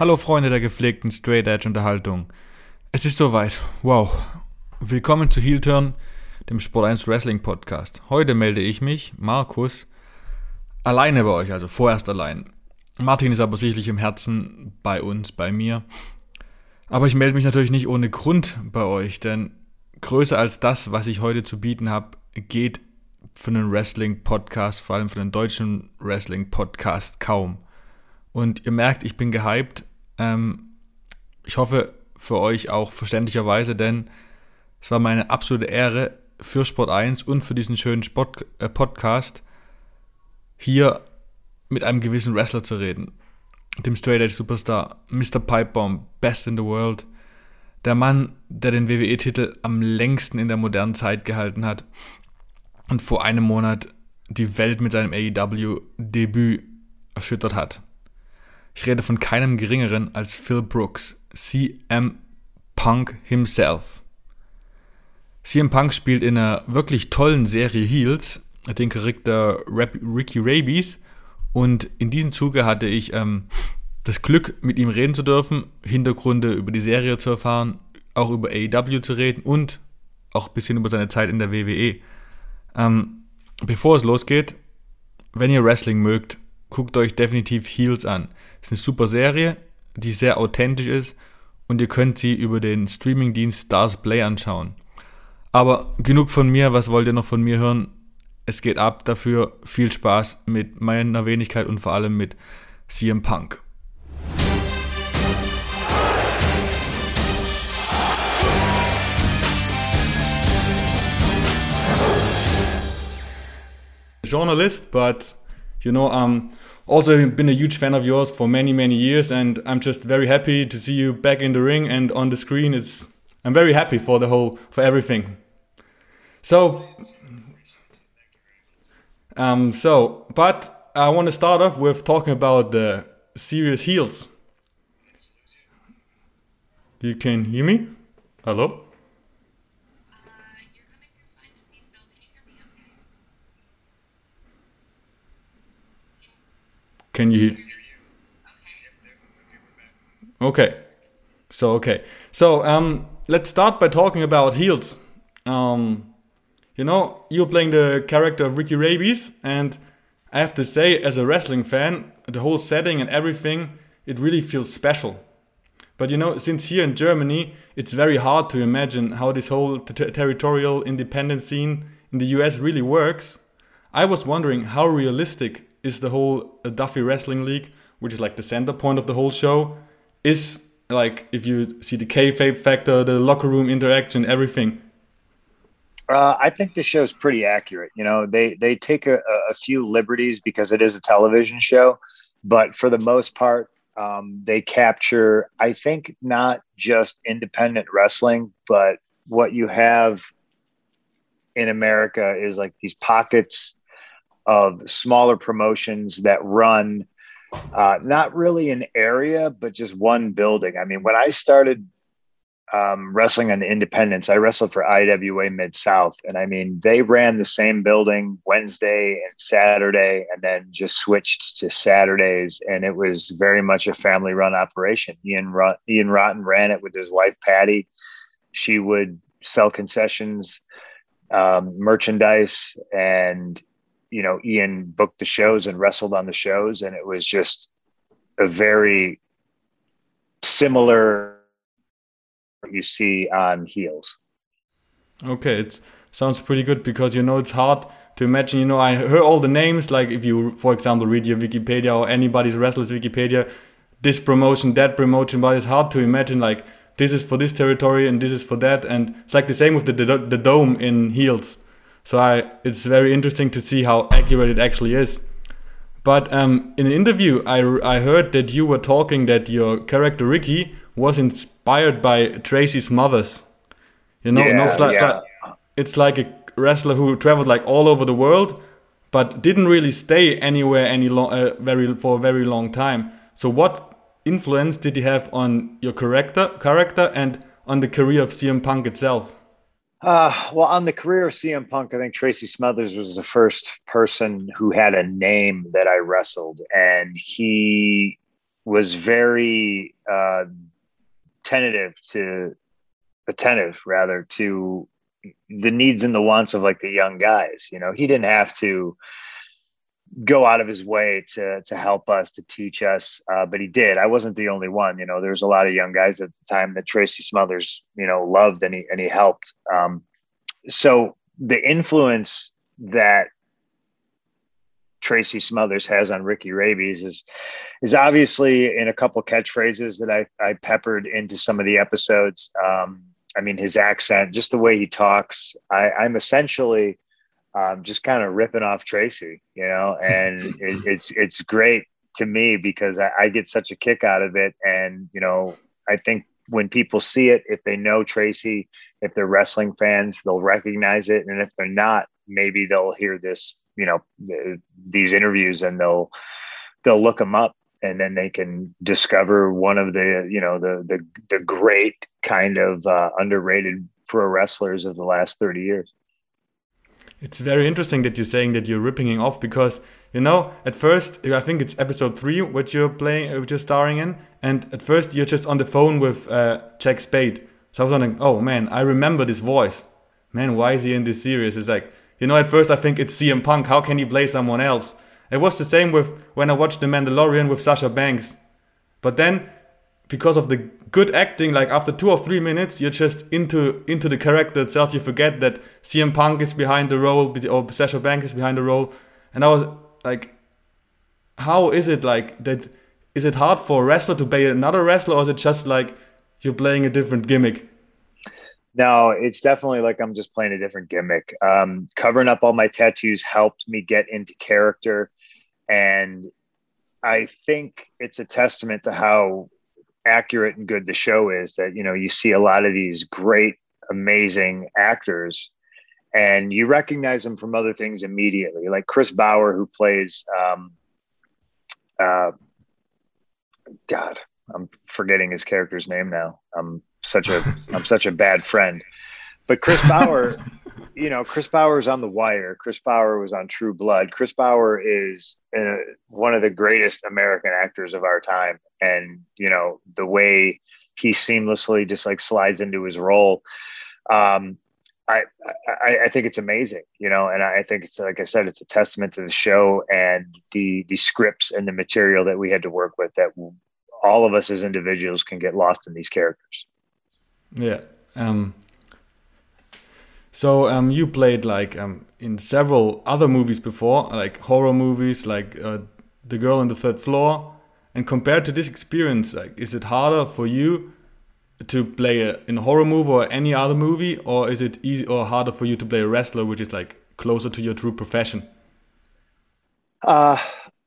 Hallo Freunde der gepflegten Straight Edge Unterhaltung. Es ist soweit. Wow. Willkommen zu Heel Turn, dem Sport 1 Wrestling Podcast. Heute melde ich mich, Markus, alleine bei euch, also vorerst allein. Martin ist aber sicherlich im Herzen bei uns, bei mir. Aber ich melde mich natürlich nicht ohne Grund bei euch, denn größer als das, was ich heute zu bieten habe, geht für einen Wrestling-Podcast, vor allem für einen deutschen Wrestling-Podcast kaum. Und ihr merkt, ich bin gehypt. Ähm, ich hoffe für euch auch verständlicherweise, denn es war meine absolute Ehre für Sport 1 und für diesen schönen Sport, äh, Podcast hier mit einem gewissen Wrestler zu reden. Dem Straight Edge Superstar, Mr. Pipebomb, Best in the World. Der Mann, der den WWE-Titel am längsten in der modernen Zeit gehalten hat und vor einem Monat die Welt mit seinem AEW-Debüt erschüttert hat. Ich rede von keinem geringeren als Phil Brooks, CM Punk himself. CM Punk spielt in einer wirklich tollen Serie Heels den Charakter Ricky Rabies und in diesem Zuge hatte ich ähm, das Glück, mit ihm reden zu dürfen, Hintergründe über die Serie zu erfahren, auch über AEW zu reden und auch ein bisschen über seine Zeit in der WWE. Ähm, bevor es losgeht, wenn ihr Wrestling mögt, guckt euch definitiv Heels an. Ist eine super Serie, die sehr authentisch ist und ihr könnt sie über den Streamingdienst Stars Play anschauen. Aber genug von mir, was wollt ihr noch von mir hören? Es geht ab, dafür viel Spaß mit meiner Wenigkeit und vor allem mit CM Punk. Journalist, but you know, um, also been a huge fan of yours for many many years and i'm just very happy to see you back in the ring and on the screen. It's i'm very happy for the whole for everything. So um so but i want to start off with talking about the serious heels. You can hear me? Hello Can you? Okay. So okay. So um, let's start by talking about heels. Um, you know, you're playing the character of Ricky Rabies, and I have to say, as a wrestling fan, the whole setting and everything, it really feels special. But you know, since here in Germany, it's very hard to imagine how this whole territorial independence scene in the US really works. I was wondering how realistic is the whole Duffy Wrestling League, which is like the center point of the whole show, is like if you see the kayfabe factor, the locker room interaction, everything. Uh, I think the show is pretty accurate. You know, they they take a, a, few liberties because it is a television show, but for the most part, um, they capture. I think not just independent wrestling, but what you have in America is like these pockets of smaller promotions that run uh, not really an area, but just one building. I mean, when I started um, wrestling on the Independence, I wrestled for IWA Mid South, and I mean, they ran the same building Wednesday and Saturday, and then just switched to Saturdays, and it was very much a family-run operation. Ian Ian Rotten ran it with his wife Patty. She would sell concessions, um, merchandise, and you know, Ian booked the shows and wrestled on the shows, and it was just a very similar what you see on heels. Okay, it sounds pretty good because you know it's hard to imagine. You know, I heard all the names. Like if you, for example, read your Wikipedia or anybody's wrestler's Wikipedia, this promotion, that promotion, but it's hard to imagine like this is for this territory and this is for that, and it's like the same with the the, the dome in heels. So I, it's very interesting to see how accurate it actually is. But um, in an interview, I, I heard that you were talking that your character Ricky was inspired by Tracy Smothers. You know, yeah, it's like, yeah. it's like a wrestler who traveled like all over the world, but didn't really stay anywhere any long, uh, very for a very long time. So, what influence did he have on your character, character, and on the career of CM Punk itself? Uh, well, on the career of CM Punk, I think Tracy Smothers was the first person who had a name that I wrestled, and he was very uh, tentative to attentive rather to the needs and the wants of like the young guys. You know, he didn't have to go out of his way to to help us to teach us uh, but he did. I wasn't the only one you know there's a lot of young guys at the time that tracy smothers you know loved and he and he helped. Um, so the influence that tracy smothers has on ricky rabies is is obviously in a couple catchphrases that i i peppered into some of the episodes. Um, i mean his accent just the way he talks. I i'm essentially um, just kind of ripping off Tracy, you know, and it, it's it's great to me because I, I, get such a kick out of it, and you know, I think when people see it, if they know Tracy, if they're wrestling fans, they'll recognize it, and if they're not, maybe they'll hear this, you know, these interviews and they'll they'll look them up and then they can discover one of the you know the the the great kind of uh, underrated pro wrestlers of the last 30 years it's very interesting that you're saying that you're ripping off because you know at first I think it's episode three which you're playing, which you're starring in, and at first you're just on the phone with uh, Jack Spade. So I was wondering, oh man, I remember this voice. Man, why is he in this series? It's like you know at first I think it's CM Punk. How can he play someone else? It was the same with when I watched The Mandalorian with Sasha Banks, but then because of the good acting, like after two or three minutes, you're just into into the character itself. You forget that CM Punk is behind the role or Sasha Banks is behind the role, and I was like, how is it like that? Is it hard for a wrestler to play another wrestler, or is it just like you're playing a different gimmick? No, it's definitely like I'm just playing a different gimmick. Um, covering up all my tattoos helped me get into character, and I think it's a testament to how accurate and good the show is that you know you see a lot of these great amazing actors and you recognize them from other things immediately like chris bauer who plays um uh god i'm forgetting his character's name now. I'm such a i'm such a bad friend. But chris bauer you know, Chris Bauer is on The Wire. Chris Bauer was on True Blood. Chris Bauer is uh, one of the greatest American actors of our time, and you know the way he seamlessly just like slides into his role. Um, I, I, I think it's amazing, you know, and I think it's like I said, it's a testament to the show and the the scripts and the material that we had to work with. That all of us as individuals can get lost in these characters. Yeah. Um, so um, you played like um, in several other movies before, like horror movies, like uh, The Girl on the Third Floor. And compared to this experience, like, is it harder for you to play a, in a horror movie or any other movie, or is it easy or harder for you to play a wrestler, which is like closer to your true profession? Uh,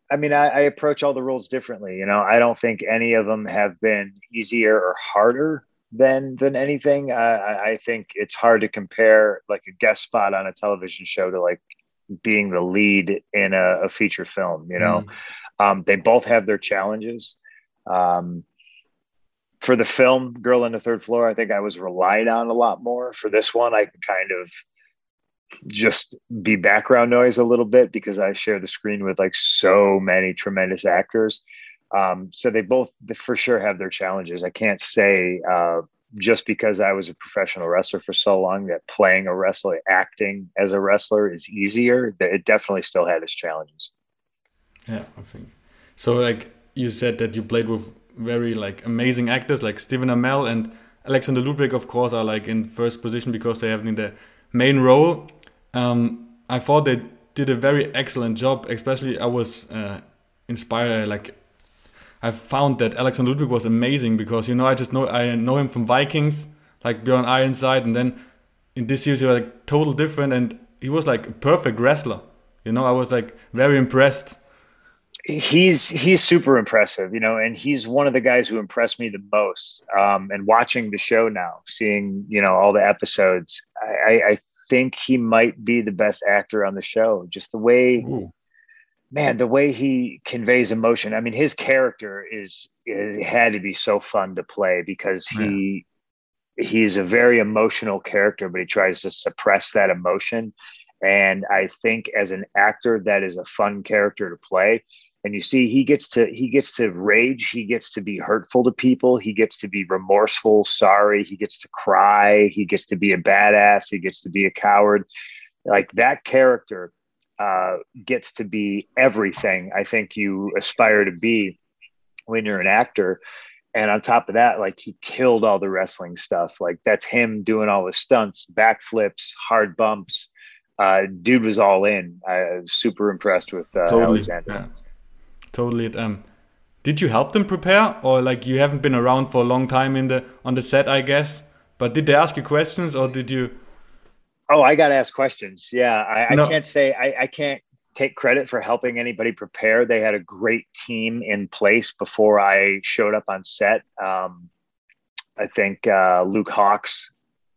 I mean, I, I approach all the roles differently. You know, I don't think any of them have been easier or harder than than anything. I, I think it's hard to compare like a guest spot on a television show to like being the lead in a, a feature film. You know, mm. um, they both have their challenges. Um, for the film Girl on the Third Floor, I think I was relied on a lot more. For this one, I can kind of just be background noise a little bit because I share the screen with like so many tremendous actors. Um, so they both for sure have their challenges. I can't say uh, just because I was a professional wrestler for so long that playing a wrestler, acting as a wrestler is easier. That it definitely still had its challenges. Yeah, I think so. Like you said that you played with very like amazing actors like Stephen Amell and Alexander Ludwig, of course, are like in first position because they have in the main role. Um, I thought they did a very excellent job. Especially, I was uh, inspired like I found that Alexander Ludwig was amazing because you know I just know I know him from Vikings, like Bjorn Ironside, and then in this series he was like total different, and he was like a perfect wrestler. You know, I was like very impressed. He's he's super impressive, you know, and he's one of the guys who impressed me the most. Um, and watching the show now, seeing you know all the episodes, I, I think he might be the best actor on the show. Just the way. Ooh man, the way he conveys emotion. I mean, his character is it had to be so fun to play because he yeah. he's a very emotional character, but he tries to suppress that emotion. And I think as an actor, that is a fun character to play. and you see he gets to he gets to rage he gets to be hurtful to people he gets to be remorseful sorry he gets to cry he gets to be a badass he gets to be a coward like that character uh, gets to be everything i think you aspire to be when you're an actor and on top of that like he killed all the wrestling stuff like that's him doing all the stunts backflips hard bumps uh, dude was all in i was super impressed with uh, totally. alexander yeah totally. Um, did you help them prepare, or like you haven't been around for a long time in the on the set, I guess? But did they ask you questions, or did you? Oh, I got to ask questions. Yeah, I, no. I can't say I, I can't take credit for helping anybody prepare. They had a great team in place before I showed up on set. Um, I think uh, Luke Hawx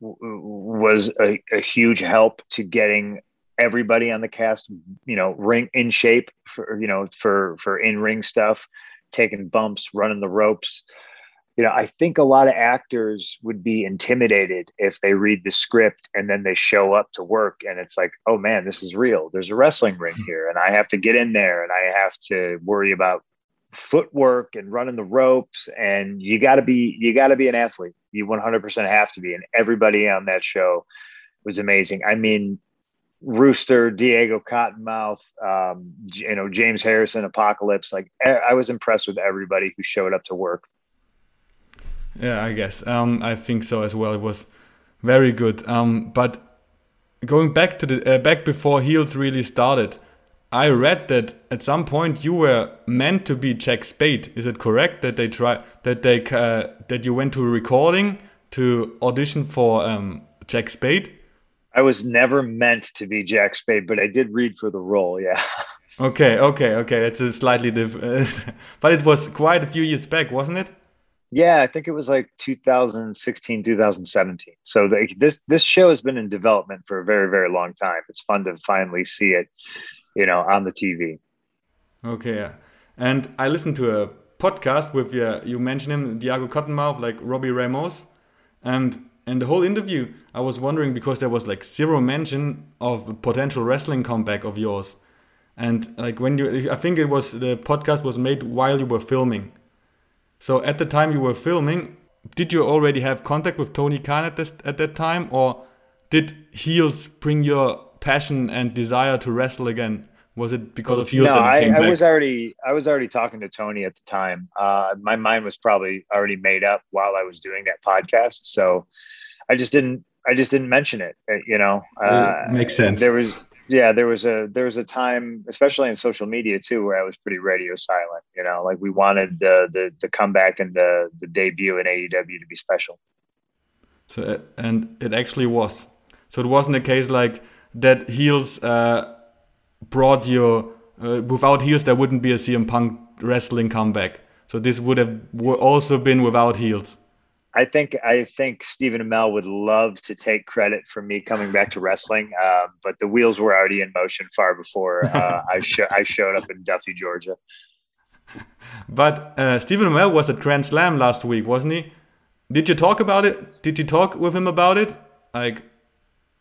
was a, a, huge help to getting everybody on the cast, you know, ring in shape for, you know, for, for in ring stuff, taking bumps, running the ropes. You know, I think a lot of actors would be intimidated if they read the script and then they show up to work and it's like, oh man, this is real. There's a wrestling ring here and I have to get in there and I have to worry about footwork and running the ropes and you got to be you got to be an athlete you 100% have to be and everybody on that show was amazing i mean Rooster, Diego Cottonmouth, um, you know, James Harrison, Apocalypse. Like I was impressed with everybody who showed up to work. Yeah, I guess. Um, I think so as well. It was very good. Um, but going back to the uh, back before Heels really started, I read that at some point you were meant to be Jack Spade. Is it correct that they try that they uh, that you went to a recording to audition for um, Jack Spade? I was never meant to be Jack Spade, but I did read for the role. Yeah. Okay, okay, okay. That's a slightly different, but it was quite a few years back, wasn't it? Yeah, I think it was like 2016, 2017. So the, this this show has been in development for a very, very long time. It's fun to finally see it, you know, on the TV. Okay. And I listened to a podcast with uh, you mentioned him, Diego Cottonmouth, like Robbie Ramos, and in the whole interview, I was wondering because there was like zero mention of a potential wrestling comeback of yours. And like when you, I think it was the podcast was made while you were filming. So at the time you were filming, did you already have contact with Tony Khan at this at that time, or did heels bring your passion and desire to wrestle again? Was it because of heels? No, I, I, was already I was already talking to Tony at the time. Uh, my mind was probably already made up while I was doing that podcast. So I just didn't I just didn't mention it. Uh, you know, uh, makes sense. There was yeah, there was a there was a time, especially in social media too, where I was pretty radio silent. You know, like we wanted the the, the comeback and the the debut in AEW to be special. So and it actually was. So it wasn't a case like that. Heels uh, brought you uh, without heels. There wouldn't be a CM Punk wrestling comeback. So this would have also been without heels. I think I think Stephen Amell would love to take credit for me coming back to wrestling, uh, but the wheels were already in motion far before uh, I, I showed up in Duffy, Georgia. But uh, Stephen Amell was at Grand Slam last week, wasn't he? Did you talk about it? Did you talk with him about it? Like,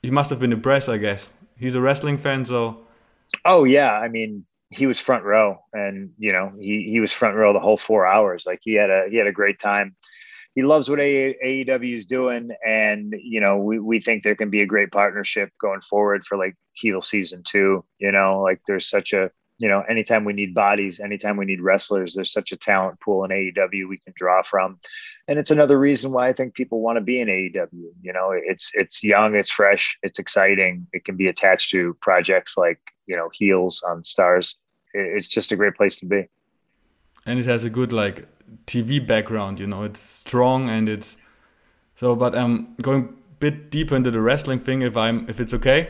he must have been impressed, I guess. He's a wrestling fan, so. Oh yeah, I mean, he was front row, and you know, he he was front row the whole four hours. Like he had a he had a great time he loves what AEW is doing, and you know we we think there can be a great partnership going forward for like heel season two. You know, like there's such a you know anytime we need bodies, anytime we need wrestlers, there's such a talent pool in AEW we can draw from, and it's another reason why I think people want to be in AEW. You know, it's it's young, it's fresh, it's exciting. It can be attached to projects like you know Heels on Starz. It's just a great place to be. And it has a good like TV background. You know, it's strong and it's so. But um, going a bit deeper into the wrestling thing, if I'm if it's okay.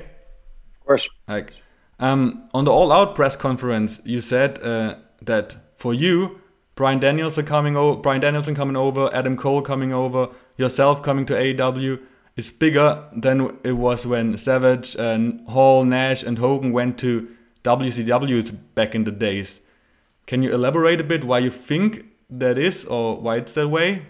Of course. Like um, on the All Out press conference, you said uh, that for you, Bryan Danielson coming over, Bryan Danielson coming over, Adam Cole coming over, yourself coming to AEW is bigger than it was when Savage and Hall, Nash, and Hogan went to WCW back in the days. Can you elaborate a bit why you think that is or why it's that way?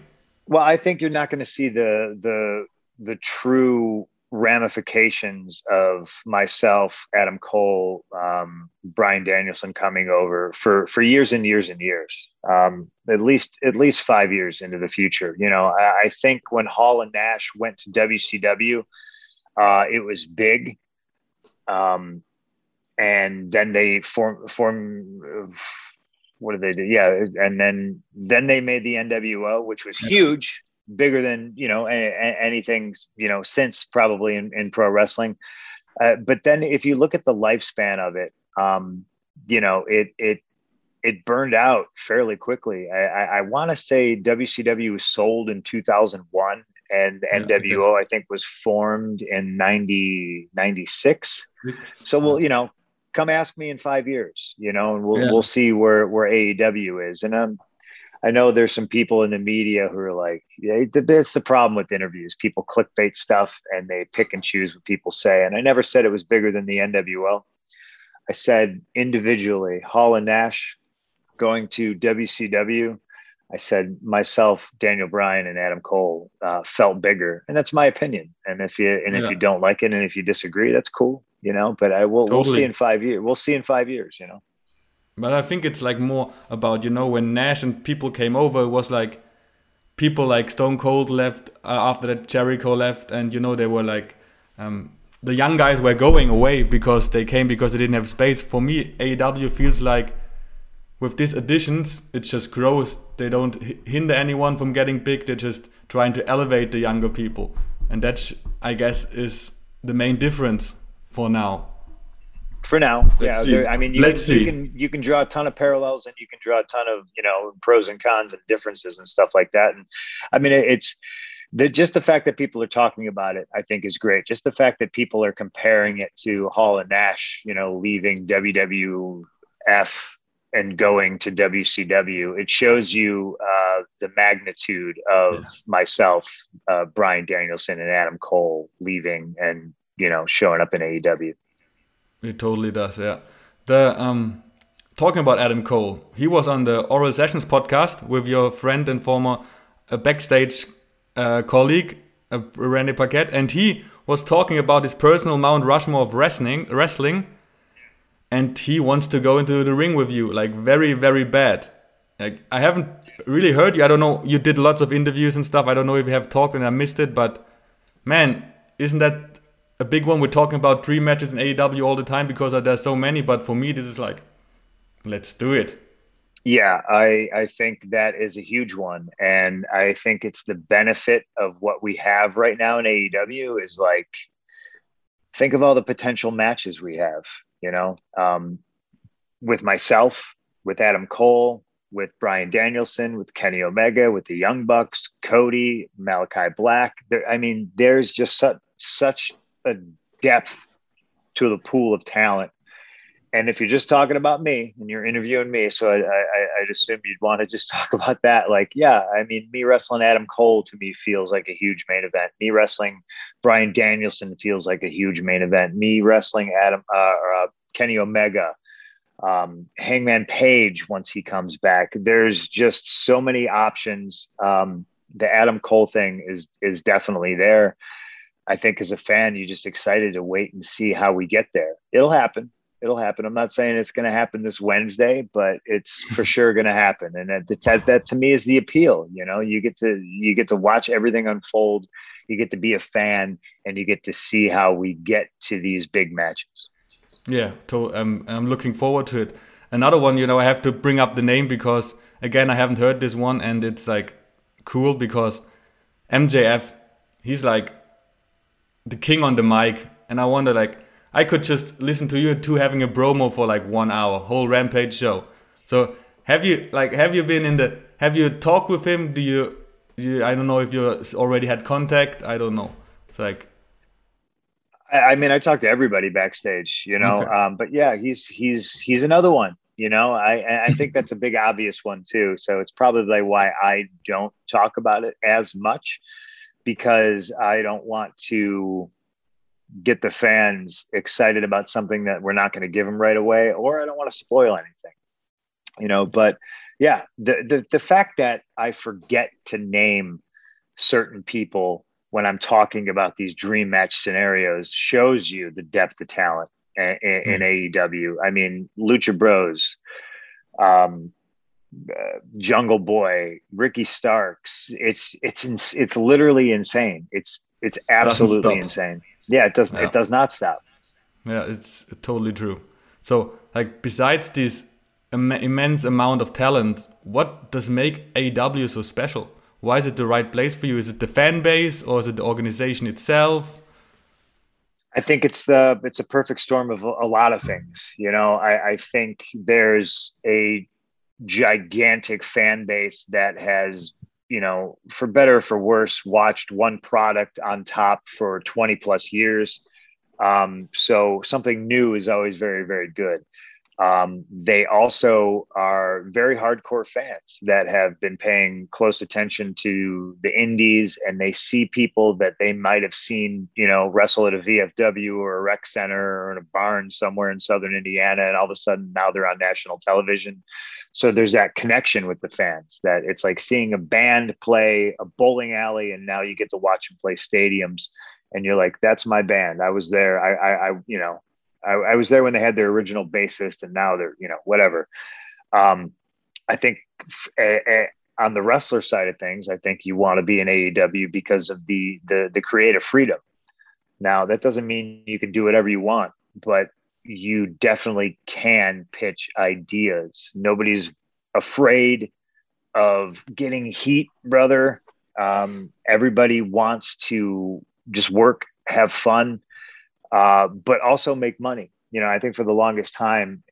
Well, I think you're not going to see the the the true ramifications of myself, Adam Cole, um, Bryan Danielson coming over for for years and years and years, um, at least at least five years into the future. You know, I, I think when Hall and Nash went to WCW, uh, it was big, um, and then they form form. What did they do? Yeah, and then then they made the NWO, which was huge bigger than you know a, a, anything you know since probably in, in pro wrestling. Uh, but then if you look at the lifespan of it, um, you know it it it burned out fairly quickly. I, I, I want to say WCW was sold in 2001 and yeah, NWO I, I, think was formed in 90, 96. So we'll, you know, come ask me in five years, you know, and we'll, yeah. we'll see where, where AEW is. And um, I know there's some people in the media who are like, yeah, that's the problem with interviews. People clickbait stuff and they pick and choose what people say. And I never said it was bigger than the NWO. I said individually, Hall and Nash going to WCW. I said myself, Daniel Bryan, and Adam Cole uh, felt bigger, and that's my opinion. And if you and yeah. if you don't like it, and if you disagree, that's cool, you know. But I will totally. we'll see in five years. We'll see in five years, you know. But I think it's like more about you know when Nash and people came over, it was like people like Stone Cold left uh, after that Jericho left, and you know they were like um, the young guys were going away because they came because they didn't have space. For me, AEW feels like with these additions, it just grows. They don't hinder anyone from getting big. They're just trying to elevate the younger people, and that I guess is the main difference for now for now. Let's yeah, I mean, you, Let's you see. can you can draw a ton of parallels, and you can draw a ton of you know pros and cons and differences and stuff like that. And I mean, it's the, just the fact that people are talking about it, I think, is great. Just the fact that people are comparing it to Hall and Nash, you know, leaving WWF and going to WCW, it shows you uh, the magnitude of yeah. myself, uh, Bryan Danielson, and Adam Cole leaving and you know showing up in AEW. It totally does, yeah. The um, talking about Adam Cole, he was on the Oral Sessions podcast with your friend and former uh, backstage uh, colleague uh, Renee Paquette, and he was talking about his personal Mount Rushmore of wrestling, wrestling, and he wants to go into the ring with you, like very, very bad. Like I haven't really heard you. I don't know. You did lots of interviews and stuff. I don't know if you have talked and I missed it, but man, isn't that a big one. We're talking about dream matches in AEW all the time because there's so many. But for me, this is like, let's do it. Yeah, I I think that is a huge one, and I think it's the benefit of what we have right now in AEW is like, think of all the potential matches we have. You know, um, with myself, with Adam Cole, with Bryan Danielson, with Kenny Omega, with the Young Bucks, Cody, Malachi Black. There, I mean, there's just such such a depth to the pool of talent. And if you're just talking about me and you're interviewing me, so I, I, I'd assume you'd want to just talk about that. Like, yeah, I mean, me wrestling Adam Cole to me feels like a huge main event. Me wrestling Bryan Danielson feels like a huge main event. Me wrestling Adam uh, or, uh, Kenny Omega, um, Hangman Page once he comes back. There's just so many options. Um, the Adam Cole thing is is definitely there. I think as a fan, you're just excited to wait and see how we get there. It'll happen. It'll happen. I'm not saying it's going to happen this Wednesday, but it's for sure going to happen. And that, that, that to me is the appeal. You know, you get to you get to watch everything unfold. You get to be a fan, and you get to see how we get to these big matches. Yeah, to, um, I'm looking forward to it. Another one, you know, I have to bring up the name because again, I haven't heard this one, and it's like cool because MJF, he's like the king on the mic, and I wonder like I could just listen to you two having a promo for like one hour, whole Rampage show. So have you like have you been in the have you talked with him? Do you, you I don't know if you already had contact. I don't know. It's like. I mean, I talk to everybody backstage, you know. Okay. Um, but yeah, he's he's he's another one. You know, I I think that's a big obvious one too. So it's probably why I don't talk about it as much because I don't want to get the fans excited about something that we're not going to give them right away, or I don't want to spoil anything, you know. But yeah, the, the the fact that I forget to name certain people when I'm talking about these dream match scenarios shows you the depth of talent in, in, in mm. AEW. I mean, Lucha Bros, um, uh, Jungle Boy, Ricky Starks. It's it's it's literally insane. It's it's absolutely insane. Yeah, it doesn't. Yeah. It does not stop. Yeah, it's totally true. So, like, besides this Im immense amount of talent, what does make AEW so special? Why is it the right place for you? Is it the fan base or is it the organization itself? I think it's the it's a perfect storm of a, lot of things. You know, I, I think there's a gigantic fan base that has you know, for better or for worse, watched one product on top for 20 plus years. Um, so something new is always very, very good. Um, they also are very hardcore fans that have been paying close attention to the indies and they see people that they might have seen, you know, wrestle at a VFW or a rec center or in a barn somewhere in Southern Indiana. And all of a sudden now they're on national television. So there's that connection with the fans that it's like seeing a band play a bowling alley and now you get to watch them play stadiums and you're like, that's my band. I was there. I, I, I you know, I, I, was there when they had their original bassist, and now they're you know whatever. Um, I think on the wrestler side of things, I think you want to be in AEW because of the the the creative freedom. Now that doesn't mean you can do whatever you want, but you definitely can pitch ideas. Nobody's afraid of getting heat, brother. Um, everybody wants to just work, have fun, uh, but also make money. You know, I think for the longest time,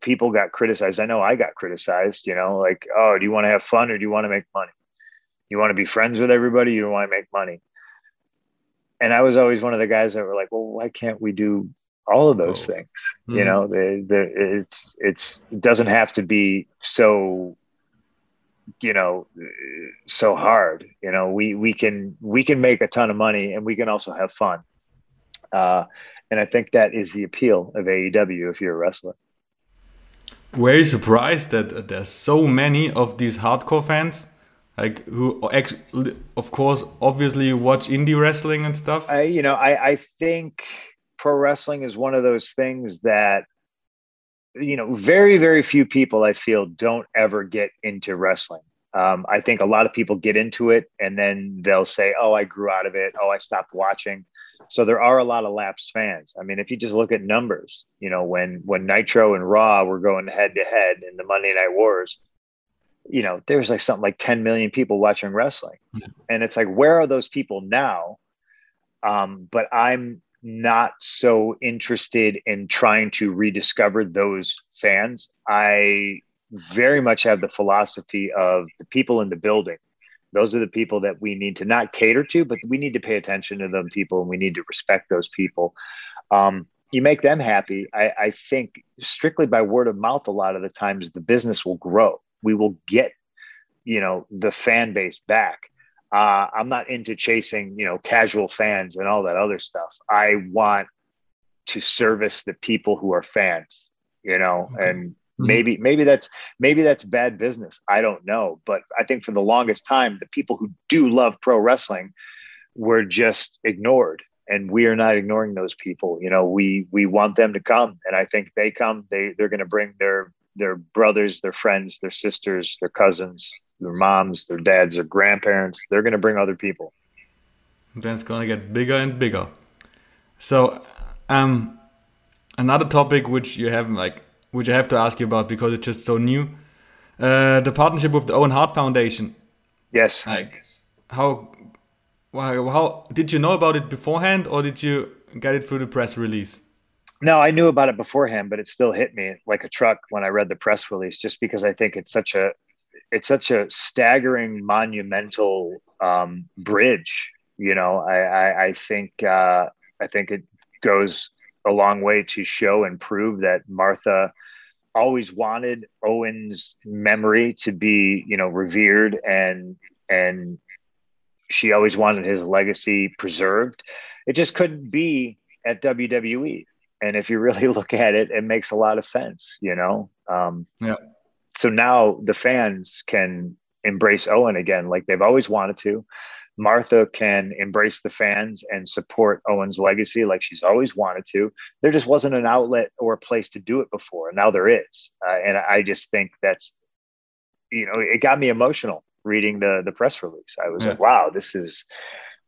people got criticized. I know I got criticized, you know, like, oh, do you want to have fun or do you want to make money? You want to be friends with everybody? You want to make money? And I was always one of the guys that were like, well, why can't we do all of those oh. things? Mm-hmm. You know, the, the, it's, it's, it doesn't have to be so, you know, so hard. You know, we, we can, we can make a ton of money and we can also have fun. Uh, and I think that is the appeal of AEW if you're a wrestler. Were you surprised that there's so many of these hardcore fans? Like who, actually, of course, obviously watch indie wrestling and stuff. I, you know, I, I think pro wrestling is one of those things that, you know, very, very few people I feel don't ever get into wrestling. Um, I think a lot of people get into it and then they'll say, "Oh, I grew out of it. Oh, I stopped watching." So there are a lot of lapsed fans. I mean, if you just look at numbers, you know, when when Nitro and Raw were going head to head in the Monday Night Wars, you know, there was like something like 10 million people watching wrestling, yeah. and it's like, where are those people now? Um, but I'm not so interested in trying to rediscover those fans. I very much have the philosophy of the people in the building. Those are the people that we need to not cater to, but we need to pay attention to them people and we need to respect those people. Um, you make them happy. I, I think strictly by word of mouth, a lot of the times the business will grow. We will get, you know, the fan base back. Uh, I'm not into chasing, you know, casual fans and all that other stuff. I want to service the people who are fans, you know, okay. and Mm-hmm. Maybe maybe that's maybe that's bad business. I don't know, but I think for the longest time the people who do love pro wrestling were just ignored and we are not ignoring those people. You know, we we want them to come and I think they come they they're going to bring their their brothers, their friends, their sisters, their cousins, their moms, their dads, their grandparents. They're going to bring other people. Then it's going to get bigger and bigger. So, um, another topic which you have like which I have to ask you about because it's just so new. Uh, the partnership with the Owen Hart Foundation. Yes. Like, how, how, how did you know about it beforehand, or did you get it through the press release? No, I knew about it beforehand, but it still hit me like a truck when I read the press release, just because I think it's such a, it's such a staggering, monumental um, bridge. You know, I, I, I think, uh, I think it goes a long way to show and prove that Martha always wanted Owen's memory to be, you know, revered and and she always wanted his legacy preserved. It just couldn't be at WWE. And if you really look at it, it makes a lot of sense, you know. Um, yeah. So now the fans can embrace Owen again, like they've always wanted to. Martha can embrace the fans and support Owen's legacy like she's always wanted to. There just wasn't an outlet or a place to do it before. And now there is. Uh, and I just think that's, you know, it got me emotional reading the the press release. I was yeah. like, wow, this is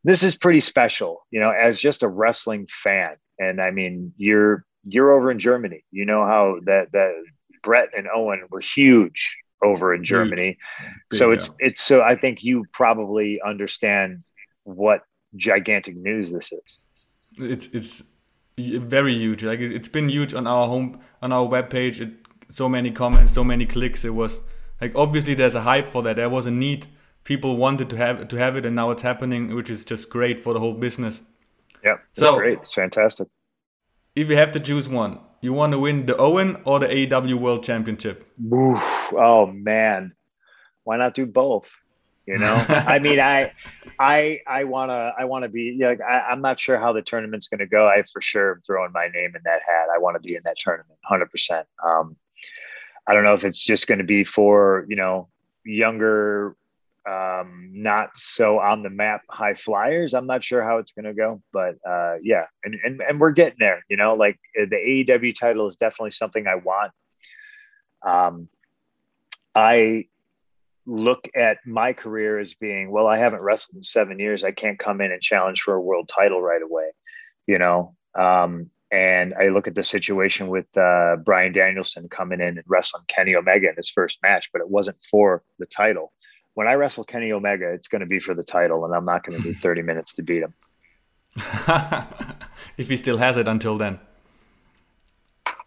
this is pretty special, you know, as just a wrestling fan. And I mean, you're you're over in Germany. You know how that that Bret and Owen were huge over in Germany. so it's it's so I think you probably understand what gigantic news this is. It's it's very huge. Like it's been huge on our home on our webpage. It, so many comments, so many clicks. It was like obviously there's a hype for that. There was a need. People wanted to have to have it, and now it's happening, which is just great for the whole business. Yeah, so great. It's fantastic. If you have to choose one, you want to win the Owen or the AEW World Championship? Oof, oh man, why not do both? You know, I mean, I, I, I wanna, I wanna be like, I, am not sure how the tournament's gonna go. I for sure am throwing my name in that hat. I want to be in that tournament, hundred um, percent. I don't know if it's just going to be for you know younger um, not so on the map high flyers. I'm not sure how it's going to go, but uh, yeah, and, and and we're getting there. You know, like uh, the AEW title is definitely something I want. Um, I look at my career as being well. I haven't wrestled in seven years. I can't come in and challenge for a world title right away. You know, um, and I look at the situation with uh, Bryan Danielson coming in and wrestling Kenny Omega in his first match, but it wasn't for the title when I wrestle Kenny Omega, it's going to be for the title, and I'm not going to do 30 minutes to beat him. if he still has it until then.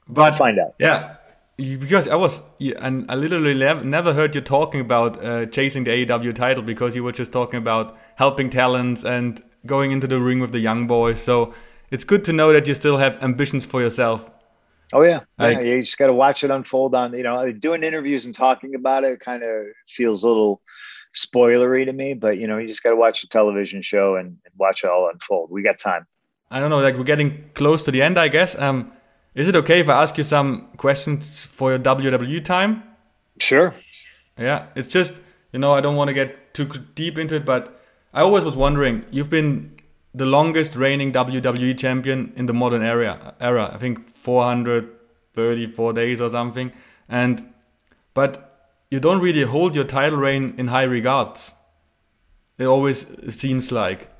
But I'll find out. Yeah, because I was, and I literally never heard you talking about uh, chasing the AEW title because you were just talking about helping talents and going into the ring with the young boys. So it's good to know that you still have ambitions for yourself. Oh yeah, like, yeah. You just got to watch it unfold. On you know, doing interviews and talking about it kind of feels a little spoilery to me, but you know, you just got to watch the television show and, and, watch it all unfold. We got time. I don't know, like we're getting close to the end, I guess. Um, is it okay if I ask you some questions for your WWE time? Sure. Yeah, it's just you know I don't want to get too deep into it, but I always was wondering. You've been the longest reigning WWE champion in the modern era. Era, I think 434 days or something, and but you don't really hold your title reign in high regards. It always seems like.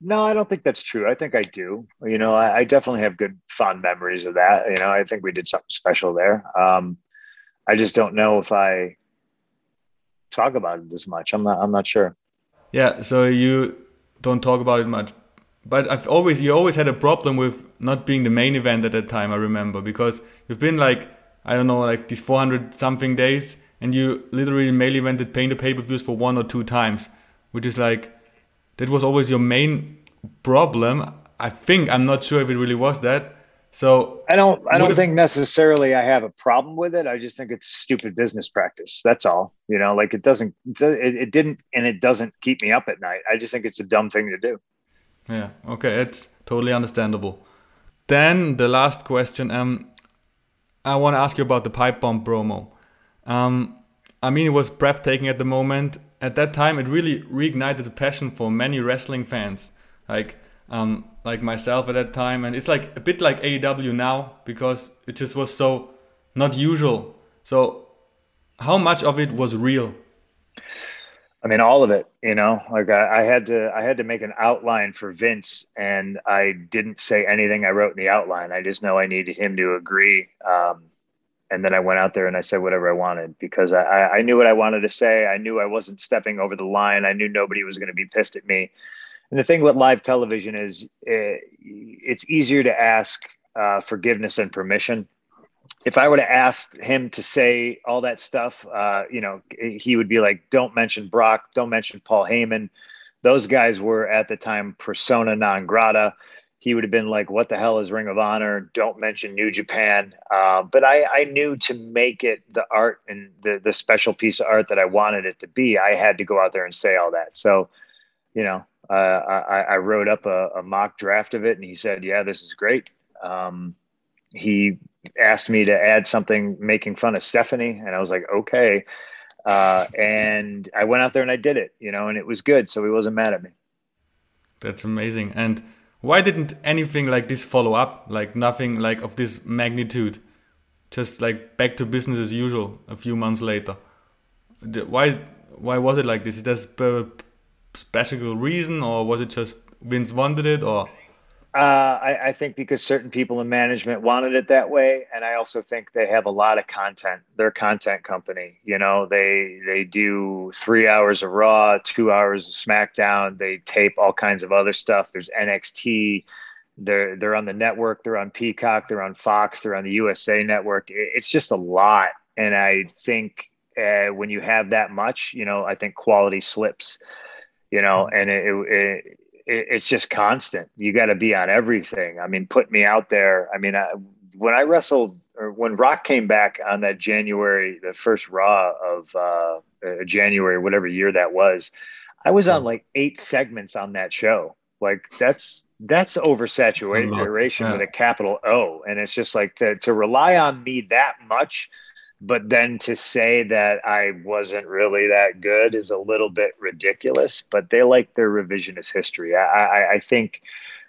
No, I don't think that's true. I think I do. You know, I, I, definitely have good fond memories of that. You know, I think we did something special there. Um, I just don't know if I talk about it as much. I'm not. I'm not sure. Yeah. So you don't talk about it much, but I've always you always had a problem with not being the main event at that time. I remember because you've been like I don't know like these 400 something days and you literally main evented paying the pay per views for one or two times, which is like that was always your main problem. I think I'm not sure if it really was that. So I don't I don't if, think necessarily I have a problem with it. I just think it's stupid business practice. That's all. You know, like it doesn't it, it didn't and it doesn't keep me up at night. I just think it's a dumb thing to do. Yeah. Okay. It's totally understandable. Then the last question. Um, I want to ask you about the pipe bomb promo. Um, I mean, it was breathtaking at the moment. At that time, it really reignited the passion for many wrestling fans, like um, like myself at that time. And it's like a bit like AEW now because it just was so not usual. So, how much of it was real? I mean, all of it. You know, like I, I had to I had to make an outline for Vince, and I didn't say anything I wrote in the outline. I just know I needed him to agree. Um, and then I went out there and I said whatever I wanted because I, I knew what I wanted to say. I knew I wasn't stepping over the line. I knew nobody was going to be pissed at me. And the thing with live television is it, eh, it's easier to ask uh, forgiveness and permission. If I would have asked him to say all that stuff, uh, you know, he would be like, "Don't mention Brock. Don't mention Paul Heyman." Those guys were at the time persona non grata he would have been like, "What the hell is Ring of Honor? Don't mention New Japan." Uh, but I, I knew to make it the art and the the special piece of art that I wanted it to be, I had to go out there and say all that. So, you know, uh, I, I, wrote up a, a, mock draft of it, and he said, "Yeah, this is great." Um, he asked me to add something making fun of Stephanie, and I was like, "Okay." Uh, and I went out there and I did it, you know, and it was good. So he wasn't mad at me. That's amazing. And why didn't anything like this follow up? Like nothing like of this magnitude? Just like back to business as usual a few months later. Why why was it like this? Is there a special reason or was it just Vince wanted it or uh, I, I, think because certain people in management wanted it that way, and I also think they have a lot of content. They're a content company. You know, they they do three hours of Raw, two hours of SmackDown. They tape all kinds of other stuff. There's NXT. They're they're on the network. They're on Peacock. They're on Fox. They're on the USA Network. It's just a lot, and I think uh, when you have that much, you know, I think quality slips. You know, and it, it it's just constant. You got to be on everything. I mean, put me out there. I mean, I, when I wrestled or when Rock came back on that January, the first Raw of uh, uh, January, whatever year that was, I was on like eight segments on that show. Like that's that's oversaturation yeah. with a capital O, and it's just like to to rely on me that much but then to say that I wasn't really that good is a little bit ridiculous. But they like their revisionist history. I, I, I think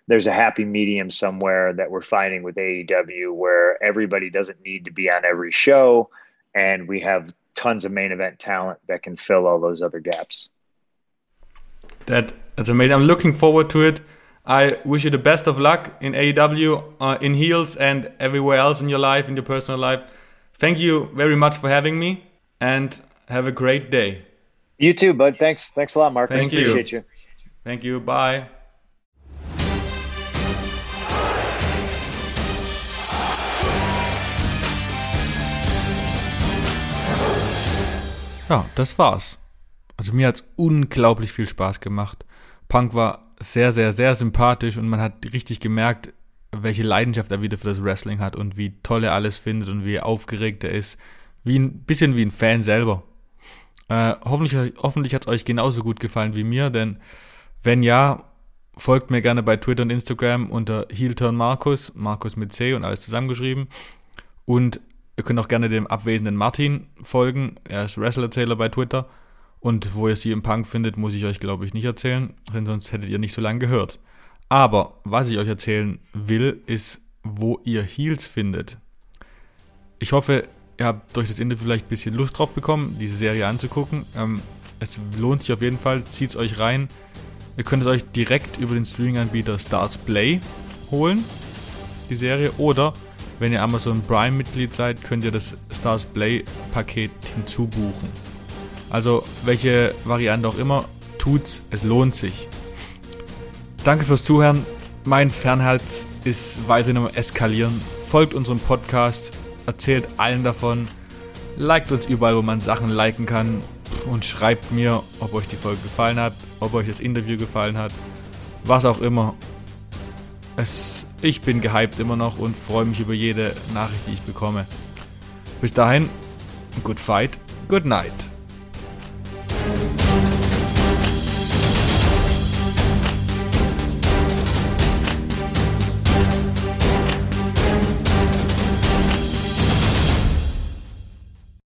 there's a happy medium somewhere that we're finding with AEW where everybody doesn't need to be on every show, and we have tons of main event talent that can fill all those other gaps. That that's amazing. I'm looking forward to it. I wish you the best of luck in AEW, uh, in heels, and everywhere else in your life, in your personal life. Thank you very much for having me and have a great day. You too, bud. Thanks. Thanks a lot, Mark. Thank I appreciate you. you. Thank you. Bye. Ja, das war's. Also mir hat's unglaublich viel Spaß gemacht. Punk war sehr, sehr, sehr sympathisch und man hat richtig gemerkt, welche Leidenschaft er wieder für das Wrestling hat und wie toll er alles findet und wie aufgeregt er ist. Wie ein bisschen wie ein Fan selber. Äh, hoffentlich hoffentlich hat es euch genauso gut gefallen wie mir, denn wenn ja, folgt mir gerne bei Twitter und Instagram unter Heelturn Markus, Markus mit C und alles zusammengeschrieben. Und ihr könnt auch gerne dem abwesenden Martin folgen. Er ist Wrestler-Erzähler bei Twitter. Und wo ihr sie im Punk findet, muss ich euch, glaube ich, nicht erzählen, denn sonst hättet ihr nicht so lange gehört. Aber was ich euch erzählen will, ist, wo ihr Heels findet. Ich hoffe, ihr habt durch das Interview vielleicht ein bisschen Lust drauf bekommen, diese Serie anzugucken. Ähm, es lohnt sich auf jeden Fall, zieht es euch rein. Ihr könnt es euch direkt über den Streaming-Anbieter Stars Play holen, die Serie. Oder wenn ihr Amazon Prime-Mitglied seid, könnt ihr das Stars Play-Paket hinzubuchen. Also welche Variante auch immer, tut's, es lohnt sich. Danke fürs Zuhören. Mein Fernhals ist weiterhin am Eskalieren. Folgt unserem Podcast, erzählt allen davon, liked uns überall, wo man Sachen liken kann und schreibt mir, ob euch die Folge gefallen hat, ob euch das Interview gefallen hat, was auch immer. Es, ich bin gehypt immer noch und freue mich über jede Nachricht, die ich bekomme. Bis dahin, good fight, good night.